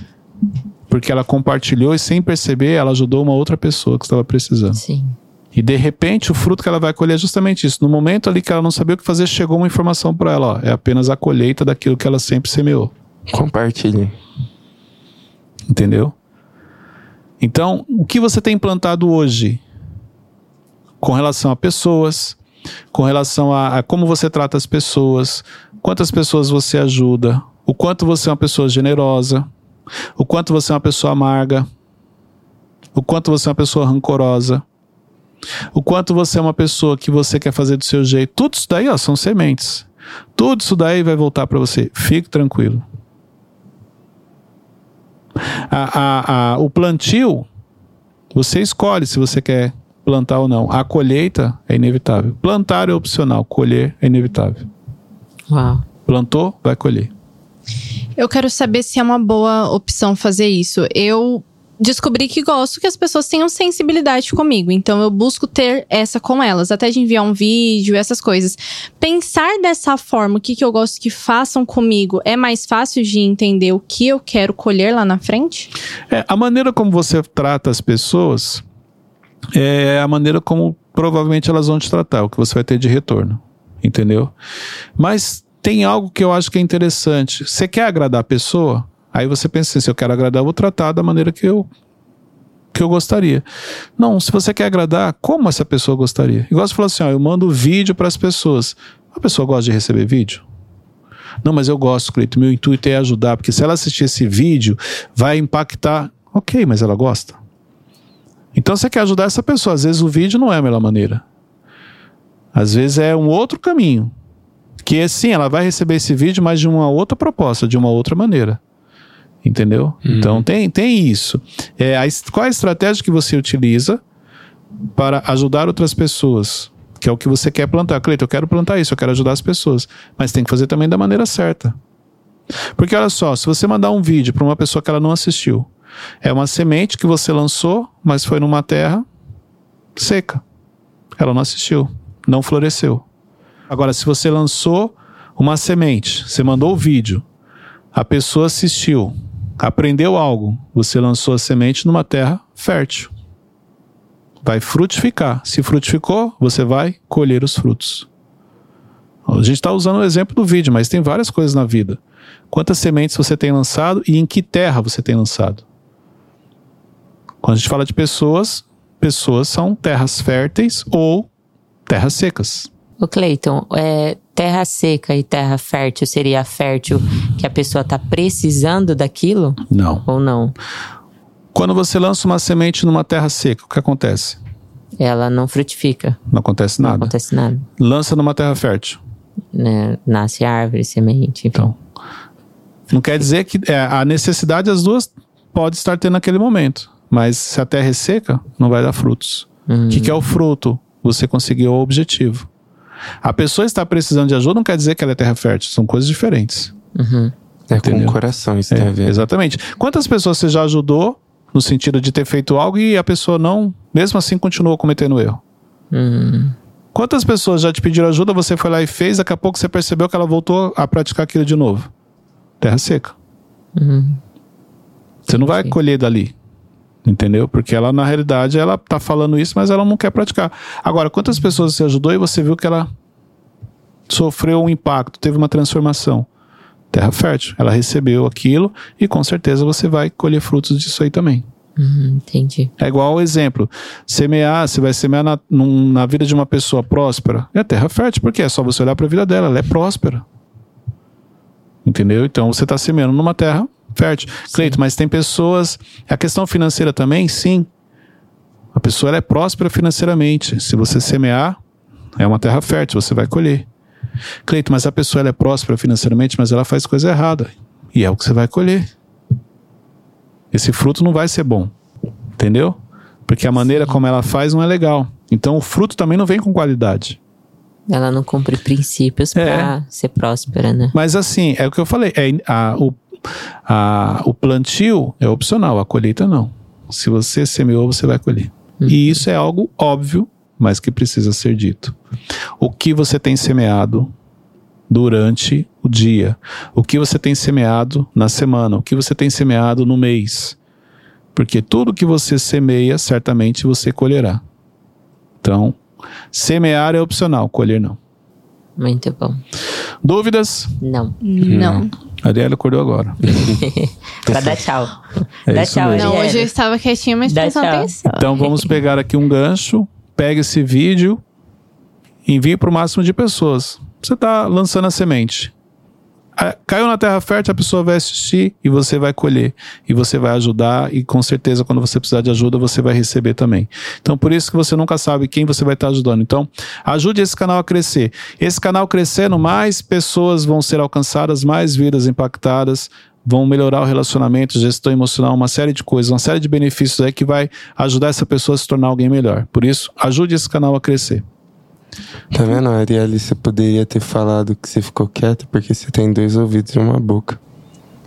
Porque ela compartilhou e sem perceber, ela ajudou uma outra pessoa que estava precisando. Sim. E de repente o fruto que ela vai colher é justamente isso. No momento ali que ela não sabia o que fazer, chegou uma informação para ela, ó, é apenas a colheita daquilo que ela sempre semeou, Compartilhe. entendeu? Então, o que você tem plantado hoje com relação a pessoas, com relação a, a como você trata as pessoas, quantas pessoas você ajuda, o quanto você é uma pessoa generosa, o quanto você é uma pessoa amarga, o quanto você é uma pessoa rancorosa, o quanto você é uma pessoa que você quer fazer do seu jeito. Tudo isso daí ó, são sementes. Tudo isso daí vai voltar para você. Fique tranquilo. A- a- a- o plantio, você escolhe se você quer plantar ou não. A colheita é inevitável. Plantar é opcional, colher é inevitável. Uau. Plantou, vai colher. Eu quero saber se é uma boa opção fazer isso. Eu descobri que gosto que as pessoas tenham sensibilidade comigo, então eu busco ter essa com elas, até de enviar um vídeo, essas coisas. Pensar dessa forma, o que, que eu gosto que façam comigo, é mais fácil de entender o que eu quero colher lá na frente? É, a maneira como você trata as pessoas é a maneira como provavelmente elas vão te tratar, o que você vai ter de retorno. Entendeu? Mas tem algo que eu acho que é interessante. Você quer agradar a pessoa? Aí você pensa assim, se eu quero agradar, eu vou tratar da maneira que eu que eu gostaria. Não, se você quer agradar, como essa pessoa gostaria? Igual você falou assim, ó, eu mando vídeo para as pessoas. A pessoa gosta de receber vídeo? Não, mas eu gosto, Cleito. Meu intuito é ajudar, porque se ela assistir esse vídeo, vai impactar. Ok, mas ela gosta. Então você quer ajudar essa pessoa. Às vezes o vídeo não é a melhor maneira. Às vezes é um outro caminho. Que sim, ela vai receber esse vídeo, mas de uma outra proposta, de uma outra maneira. Entendeu? Então tem, tem isso. É, a, qual a estratégia que você utiliza para ajudar outras pessoas? Que é o que você quer plantar. Cleiton, eu quero plantar isso, eu quero ajudar as pessoas. Mas tem que fazer também da maneira certa. Porque olha só, se você mandar um vídeo para uma pessoa que ela não assistiu, é uma semente que você lançou, mas foi numa terra seca. Ela não assistiu, não floresceu. Agora, se você lançou uma semente, você mandou o vídeo, a pessoa assistiu, aprendeu algo, você lançou a semente numa terra fértil. Vai frutificar. Se frutificou, você vai colher os frutos. A gente está usando o exemplo do vídeo, mas tem várias coisas na vida. Quantas sementes você tem lançado e em que terra você tem lançado? Quando a gente fala de pessoas, pessoas são terras férteis ou terras secas. O Cleiton, é, terra seca e terra fértil seria fértil que a pessoa tá precisando daquilo Não. ou não? Quando você lança uma semente numa terra seca, o que acontece? Ela não frutifica, Não acontece não nada. acontece nada. Lança numa terra fértil. né? Nasce árvore, semente, enfim. Então, não quer dizer que é, a necessidade das duas pode estar tendo naquele momento. Mas se a terra é seca, não vai dar frutos. O Hum, que, que é o fruto? você conseguiu o objetivo. A pessoa estar precisando de ajuda não quer dizer que ela é terra fértil, são coisas diferentes. Uhum. É com Entendeu? o coração, isso É, tem a ver. exatamente. Quantas pessoas você já ajudou no sentido de ter feito algo e a pessoa não, mesmo assim, continuou cometendo erro? Hum. Quantas pessoas já te pediram ajuda, você foi lá e fez, daqui a pouco você percebeu que ela voltou a praticar aquilo de novo? Terra seca. Uhum. Você não vai colher dali. Entendeu? Porque ela, na realidade, ela tá falando isso, mas ela não quer praticar. Agora, quantas pessoas você ajudou e você viu que ela sofreu um impacto, teve uma transformação? Terra fértil. Ela recebeu aquilo e com certeza você vai colher frutos disso aí também. Uhum, entendi. É igual ao exemplo. Semear, você vai semear na, num- na vida de uma pessoa próspera. É terra fértil, porque é só você olhar para a vida dela, ela é próspera. Entendeu? Então você está semeando numa terra fértil. Cleito, mas tem pessoas. A questão financeira também, sim. A pessoa ela é próspera financeiramente. Se você semear, é uma terra fértil, você vai colher. Cleito, mas a pessoa ela é próspera financeiramente, mas ela faz coisa errada. E é o que você vai colher. Esse fruto não vai ser bom. Entendeu? Porque a maneira como ela faz não é legal. Então o fruto também não vem com qualidade. Ela não cumpre princípios É. pra ser próspera, né? Mas assim, é o que eu falei. É, a- o, a- o plantio é opcional, a colheita não. Se você semeou, você vai colher. E isso é algo óbvio, mas que precisa ser dito. O que você tem semeado durante o dia? O que você tem semeado na semana? O que você tem semeado no mês? Porque tudo que você semeia, certamente você colherá. Então, semear é opcional, colher não. Muito bom. Dúvidas? Não. Não. A Ariela acordou agora. pra dar tchau. É Dá tchau, mesmo. Não, hoje eu estava quietinha, mas Dá prestando tchau. atenção. Então vamos pegar aqui um gancho, pega esse vídeo, envie para o máximo de pessoas. Você está lançando a semente. Ah, Caiu na terra fértil, a pessoa vai assistir e você vai colher. E você vai ajudar, e com certeza, quando você precisar de ajuda, você vai receber também. Então, por isso que você nunca sabe quem você vai estar ajudando. Então, ajude esse canal a crescer. Esse canal crescendo, mais pessoas vão ser alcançadas, mais vidas impactadas, vão melhorar o relacionamento, gestão emocional, uma série de coisas, uma série de benefícios aí que vai ajudar essa pessoa a se tornar alguém melhor. Por isso, ajude esse canal a crescer. Tá vendo, Arielle? Você poderia ter falado que você ficou quieto porque você tem dois ouvidos e uma boca.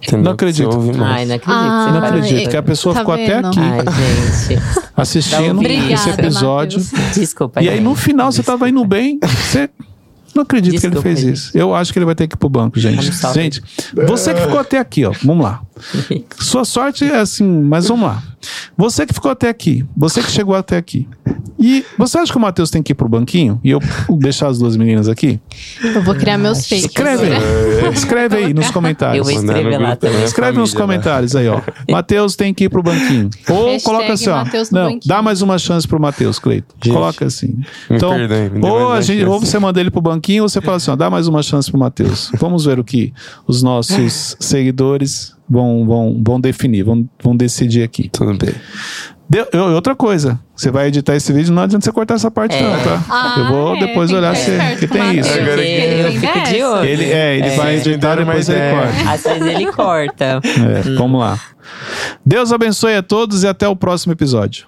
Entendeu? Não acredito. Ai, não acredito. Ah, Não acredito que a pessoa Tá ficou até vendo? aqui Ai, gente. assistindo Obrigada, esse episódio. Matheus. Desculpa. E aí, no final, você tava indo bem. Você. Não acredito que ele Desculpa, fez isso. Eu acho que ele vai ter que ir pro banco, gente. Sorry. Gente, você que ficou até aqui, ó. Vamos lá. Sua sorte é assim, mas vamos lá. Você que ficou até aqui, você que chegou até aqui. E você acha que o Matheus tem que ir pro banquinho? E eu deixar as duas meninas aqui? Eu vou criar meus fakes. Escreve aí. Escreve aí nos comentários. Eu vou escrever lá também. minha Escreve nos né? comentários aí, ó. Matheus tem que ir pro banquinho. Ou Hashtag coloca assim, ó. Não, banquinho. dá mais uma chance pro Matheus, Cleito. Gente, Coloca assim. me Então, perdoe, ou, a gente, ou você manda ele pro banquinho, ou você fala assim, ó, dá mais uma chance pro Matheus. Vamos ver o que os nossos seguidores vão, vão, vão definir, vão, vão decidir aqui. Tudo bem. Deu- e outra coisa, você vai editar esse vídeo, não adianta você cortar essa parte É. não, tá? Ah, eu vou é, depois que olhar se que tem isso. Matheus. Porque eu fico de olho. Ele, é, ele É. vai editar, uma depois ele ideia. corta. Às vezes ele corta. É, Vamos lá. Deus abençoe a todos e até o próximo episódio.